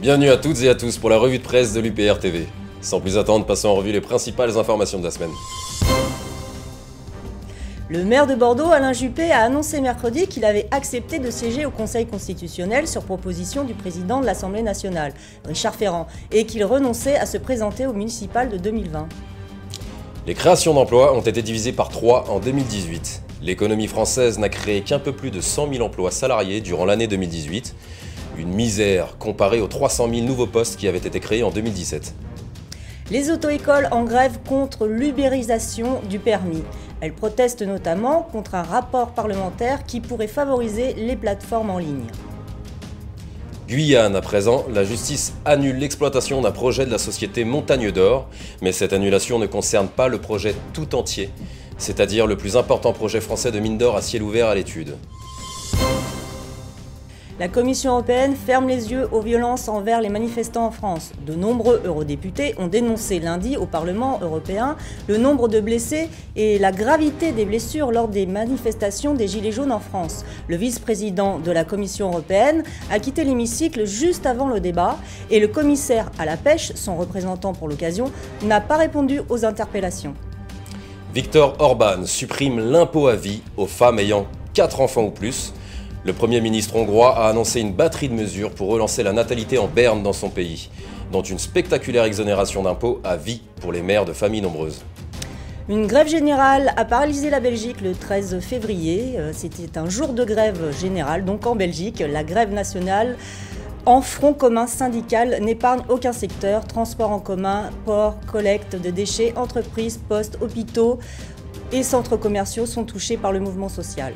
Bienvenue à toutes et à tous pour la revue de presse de l'UPR TV. Sans plus attendre, passons en revue les principales informations de la semaine. Le maire de Bordeaux, Alain Juppé, a annoncé mercredi qu'il avait accepté de siéger au Conseil constitutionnel sur proposition du président de l'Assemblée nationale, Richard Ferrand, et qu'il renonçait à se présenter au municipal de 2020. Les créations d'emplois ont été divisées par 3 en 2018. L'économie française n'a créé qu'un peu plus de 100 000 emplois salariés durant l'année 2018 une misère comparée aux 300 000 nouveaux postes qui avaient été créés en 2017. Les auto-écoles en grève contre l'ubérisation du permis. Elles protestent notamment contre un rapport parlementaire qui pourrait favoriser les plateformes en ligne. Guyane, à présent, la justice annule l'exploitation d'un projet de la société Montagne d'Or, mais cette annulation ne concerne pas le projet tout entier, c'est-à-dire le plus important projet français de mine d'or à ciel ouvert à l'étude. La Commission européenne ferme les yeux aux violences envers les manifestants en France. De nombreux eurodéputés ont dénoncé lundi au Parlement européen le nombre de blessés et la gravité des blessures lors des manifestations des Gilets jaunes en France. Le vice-président de la Commission européenne a quitté l'hémicycle juste avant le débat et le commissaire à la pêche, son représentant pour l'occasion, n'a pas répondu aux interpellations. Victor Orban supprime l'impôt à vie aux femmes ayant 4 enfants ou plus. Le Premier ministre hongrois a annoncé une batterie de mesures pour relancer la natalité en berne dans son pays, dont une spectaculaire exonération d'impôts à vie pour les mères de familles nombreuses. Une grève générale a paralysé la Belgique le 13 février. Euh, c'était un jour de grève générale, donc en Belgique, la grève nationale en front commun syndical n'épargne aucun secteur. Transport en commun, port, collecte de déchets, entreprises, postes, hôpitaux et centres commerciaux sont touchés par le mouvement social.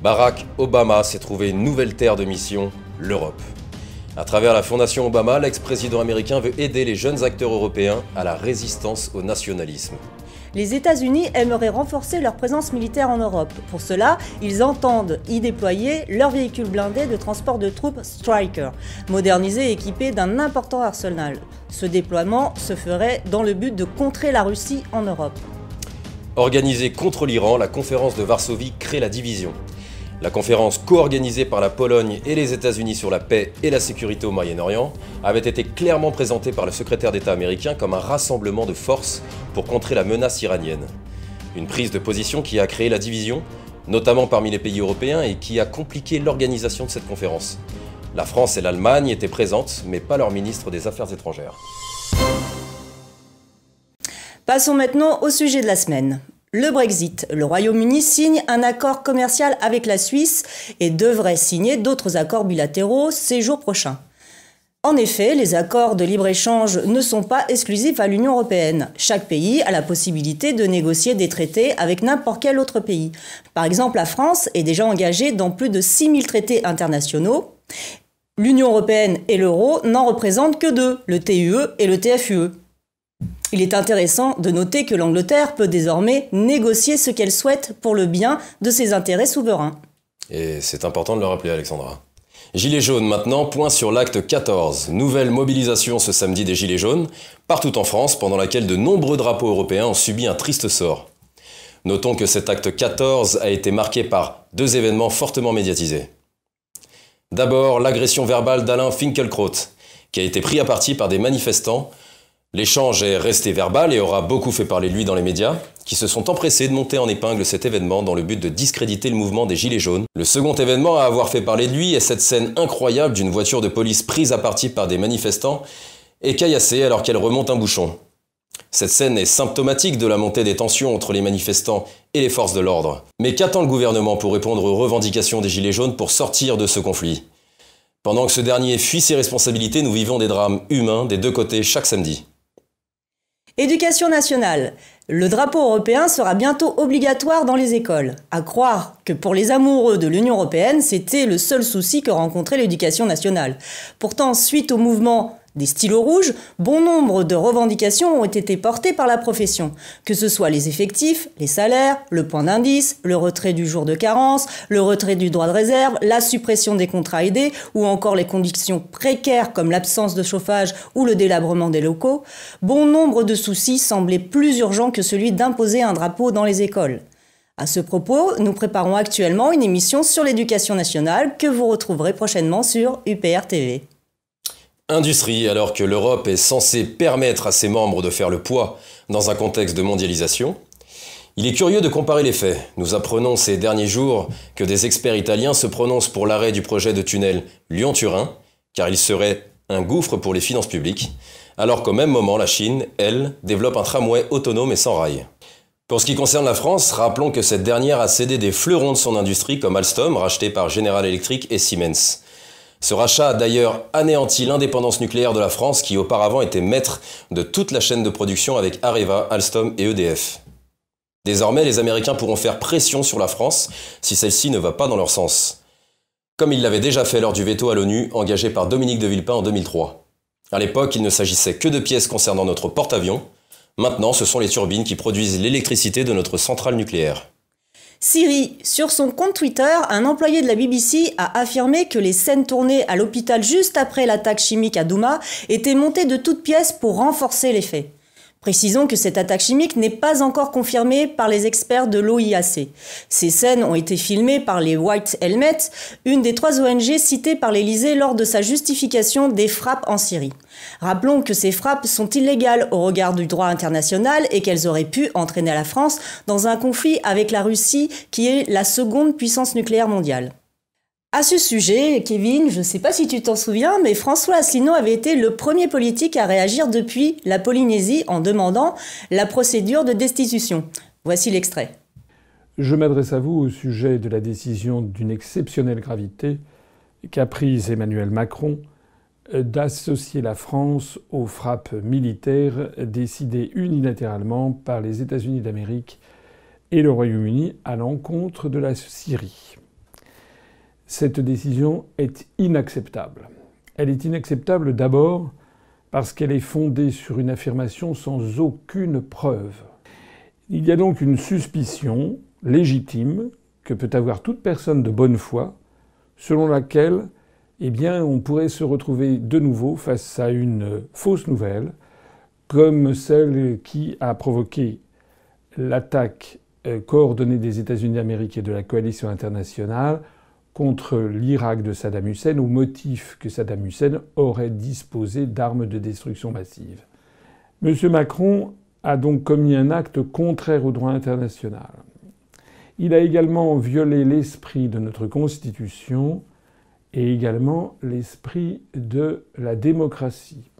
Barack Obama s'est trouvé une nouvelle terre de mission, l'Europe. À travers la Fondation Obama, l'ex-président américain veut aider les jeunes acteurs européens à la résistance au nationalisme. Les États-Unis aimeraient renforcer leur présence militaire en Europe. Pour cela, ils entendent y déployer leur véhicule blindé de transport de troupes Striker, modernisé et équipé d'un important arsenal. Ce déploiement se ferait dans le but de contrer la Russie en Europe. Organisée contre l'Iran, la conférence de Varsovie crée la division. La conférence co-organisée par la Pologne et les États-Unis sur la paix et la sécurité au Moyen-Orient avait été clairement présentée par le secrétaire d'État américain comme un rassemblement de forces pour contrer la menace iranienne. Une prise de position qui a créé la division, notamment parmi les pays européens, et qui a compliqué l'organisation de cette conférence. La France et l'Allemagne étaient présentes, mais pas leur ministre des Affaires étrangères. Passons maintenant au sujet de la semaine. Le Brexit. Le Royaume-Uni signe un accord commercial avec la Suisse et devrait signer d'autres accords bilatéraux ces jours prochains. En effet, les accords de libre-échange ne sont pas exclusifs à l'Union européenne. Chaque pays a la possibilité de négocier des traités avec n'importe quel autre pays. Par exemple, la France est déjà engagée dans plus de 6000 traités internationaux. L'Union européenne et l'euro n'en représentent que deux, le TUE et le TFUE. Il est intéressant de noter que l'Angleterre peut désormais négocier ce qu'elle souhaite pour le bien de ses intérêts souverains. Et c'est important de le rappeler, Alexandra. Gilets jaunes maintenant, point sur l'acte 14. Nouvelle mobilisation ce samedi des Gilets jaunes, partout en France, pendant laquelle de nombreux drapeaux européens ont subi un triste sort. Notons que cet acte 14 a été marqué par deux événements fortement médiatisés. D'abord, l'agression verbale d'Alain Finkielkraut, qui a été pris à partie par des manifestants L'échange est resté verbal et aura beaucoup fait parler de lui dans les médias, qui se sont empressés de monter en épingle cet événement dans le but de discréditer le mouvement des Gilets jaunes. Le second événement à avoir fait parler de lui est cette scène incroyable d'une voiture de police prise à partie par des manifestants et caillassée alors qu'elle remonte un bouchon. Cette scène est symptomatique de la montée des tensions entre les manifestants et les forces de l'ordre. Mais qu'attend le gouvernement pour répondre aux revendications des Gilets jaunes pour sortir de ce conflit? Pendant que ce dernier fuit ses responsabilités, nous vivons des drames humains des deux côtés chaque samedi. Éducation nationale. Le drapeau européen sera bientôt obligatoire dans les écoles. À croire que pour les amoureux de l'Union européenne, c'était le seul souci que rencontrait l'éducation nationale. Pourtant, suite au mouvement Des stylos rouges, bon nombre de revendications ont été portées par la profession, que ce soit les effectifs, les salaires, le point d'indice, le retrait du jour de carence, le retrait du droit de réserve, la suppression des contrats aidés ou encore les conditions précaires comme l'absence de chauffage ou le délabrement des locaux. Bon nombre de soucis semblaient plus urgents que celui d'imposer un drapeau dans les écoles. À ce propos, nous préparons actuellement une émission sur l'éducation nationale que vous retrouverez prochainement sur UPR TV. Industrie, alors que l'Europe est censée permettre à ses membres de faire le poids dans un contexte de mondialisation. Il est curieux de comparer les faits. Nous apprenons ces derniers jours que des experts italiens se prononcent pour l'arrêt du projet de tunnel Lyon-Turin, car il serait un gouffre pour les finances publiques, alors qu'au même moment, la Chine, elle, développe un tramway autonome et sans rail. Pour ce qui concerne la France, rappelons que cette dernière a cédé des fleurons de son industrie comme Alstom, racheté par General Electric et Siemens. Ce rachat a d'ailleurs anéanti l'indépendance nucléaire de la France qui auparavant était maître de toute la chaîne de production avec Areva, Alstom et EDF. Désormais, les Américains pourront faire pression sur la France si celle-ci ne va pas dans leur sens. Comme ils l'avaient déjà fait lors du veto à l'ONU engagé par Dominique de Villepin en 2003. À l'époque, il ne s'agissait que de pièces concernant notre porte-avions, Maintenant, ce sont les turbines qui produisent l'électricité de notre centrale nucléaire. Siri, sur son compte Twitter, un employé de la BBC a affirmé que les scènes tournées à l'hôpital juste après l'attaque chimique à Douma étaient montées de toutes pièces pour renforcer l'effet. Précisons que cette attaque chimique n'est pas encore confirmée par les experts de l'OIAC. Ces scènes ont été filmées par les White Helmets, une des trois ONG citées par l'Elysée lors de sa justification des frappes en Syrie. Rappelons que ces frappes sont illégales au regard du droit international et qu'elles auraient pu entraîner la France dans un conflit avec la Russie qui est la seconde puissance nucléaire mondiale. À ce sujet, Kevin, je ne sais pas si tu t'en souviens, mais François Asselineau avait été le premier politique à réagir depuis la Polynésie en demandant la procédure de destitution. Voici l'extrait. Je m'adresse à vous au sujet de la décision d'une exceptionnelle gravité qu'a prise Emmanuel Macron d'associer la France aux frappes militaires décidées unilatéralement par les États-Unis d'Amérique et le Royaume-Uni à l'encontre de la Syrie. Cette décision est inacceptable. Elle est inacceptable d'abord parce qu'elle est fondée sur une affirmation sans aucune preuve. Il y a donc une suspicion légitime que peut avoir toute personne de bonne foi selon laquelle eh bien, on pourrait se retrouver de nouveau face à une fausse nouvelle, comme celle qui a provoqué l'attaque euh, coordonnée des États-Unis d'Amérique et de la coalition internationale contre l'Irak de Saddam Hussein au motif que Saddam Hussein aurait disposé d'armes de destruction massive. M. Macron a donc commis un acte contraire au droit international. Il a également violé l'esprit de notre Constitution et également l'esprit de la démocratie.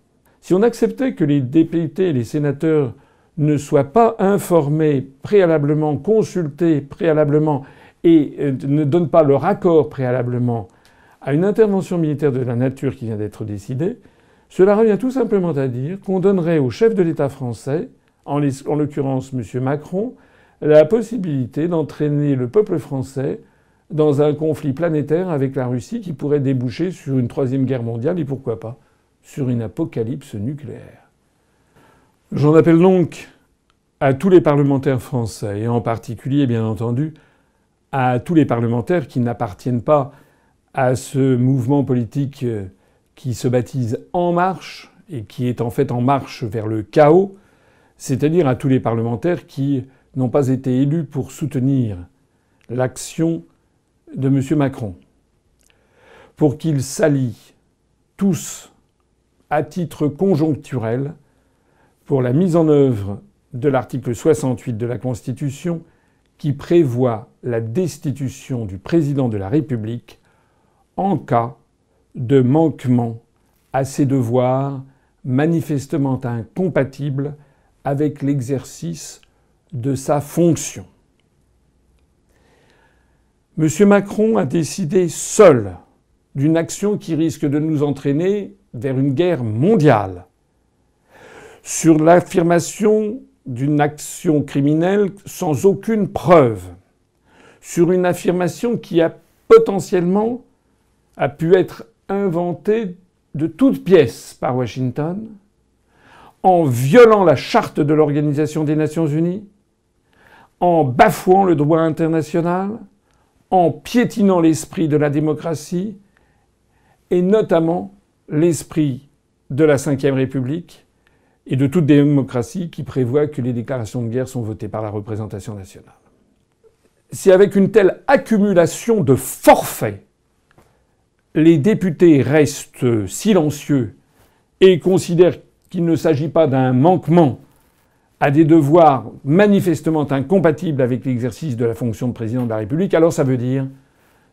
Si on acceptait que les députés et les sénateurs ne soient pas informés préalablement, consultés préalablement et euh, ne donnent pas leur accord préalablement à une intervention militaire de la nature qui vient d'être décidée, cela revient tout simplement à dire qu'on donnerait au chef de l'État français, en l'occurrence M. Macron, la possibilité d'entraîner le peuple français dans un conflit planétaire avec la Russie qui pourrait déboucher sur une troisième guerre mondiale et pourquoi pas sur une apocalypse nucléaire. J'en appelle donc à tous les parlementaires français et en particulier bien entendu à tous les parlementaires qui n'appartiennent pas à ce mouvement politique euh, qui se baptise En Marche et qui est en fait en marche vers le chaos, c'est-à-dire à tous les parlementaires qui n'ont pas été élus pour soutenir l'action de M. Macron, pour qu'ils s'allient tous à titre conjoncturel pour la mise en œuvre de l'article 68 de la Constitution qui prévoit la destitution du président de la République en cas de manquement à ses devoirs manifestement incompatibles avec l'exercice de sa fonction. M. Macron a décidé seul d'une action qui risque de nous entraîner vers une guerre mondiale. Sur l'affirmation d'une action criminelle sans aucune preuve, sur une affirmation qui a potentiellement pu être inventée de toutes pièces par Washington, en violant la charte de l'Organisation des Nations Unies, en bafouant le droit international, en piétinant l'esprit de la démocratie, et notamment l'esprit de la Ve République et de toute démocratie qui prévoit que les déclarations de guerre sont votées par la représentation nationale. Si avec une telle accumulation de forfaits, les députés restent silencieux et considèrent qu'il ne s'agit pas d'un manquement à des devoirs manifestement incompatibles avec l'exercice de la fonction de président de la République, alors ça veut dire,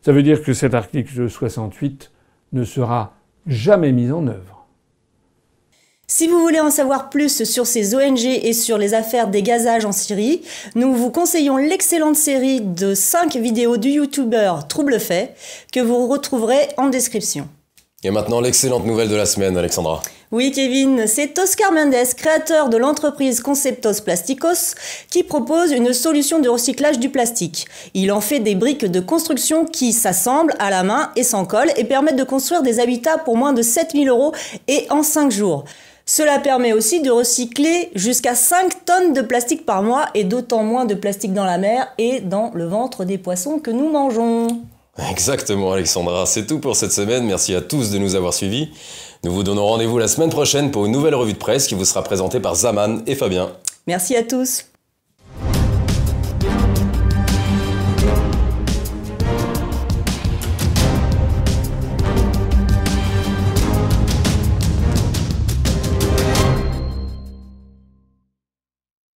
que cet article 68 ne sera jamais mis en œuvre. Si vous voulez en savoir plus sur ces ONG et sur les affaires des gazages en Syrie, nous vous conseillons l'excellente série de 5 vidéos du youtubeur Troublefait que vous retrouverez en description. Et maintenant l'excellente nouvelle de la semaine, Alexandra. Oui, Kevin, c'est Oscar Mendes, créateur de l'entreprise Conceptos Plasticos, qui propose une solution de recyclage du plastique. Il en fait des briques de construction qui s'assemblent à la main et sans colle et permettent de construire des habitats pour moins de 7000 euros et en 5 jours. Cela permet aussi de recycler jusqu'à 5 tonnes de plastique par mois et d'autant moins de plastique dans la mer et dans le ventre des poissons que nous mangeons. Exactement Alexandra, c'est tout pour cette semaine. Merci à tous de nous avoir suivis. Nous vous donnons rendez-vous la semaine prochaine pour une nouvelle revue de presse qui vous sera présentée par Zaman et Fabien. Merci à tous.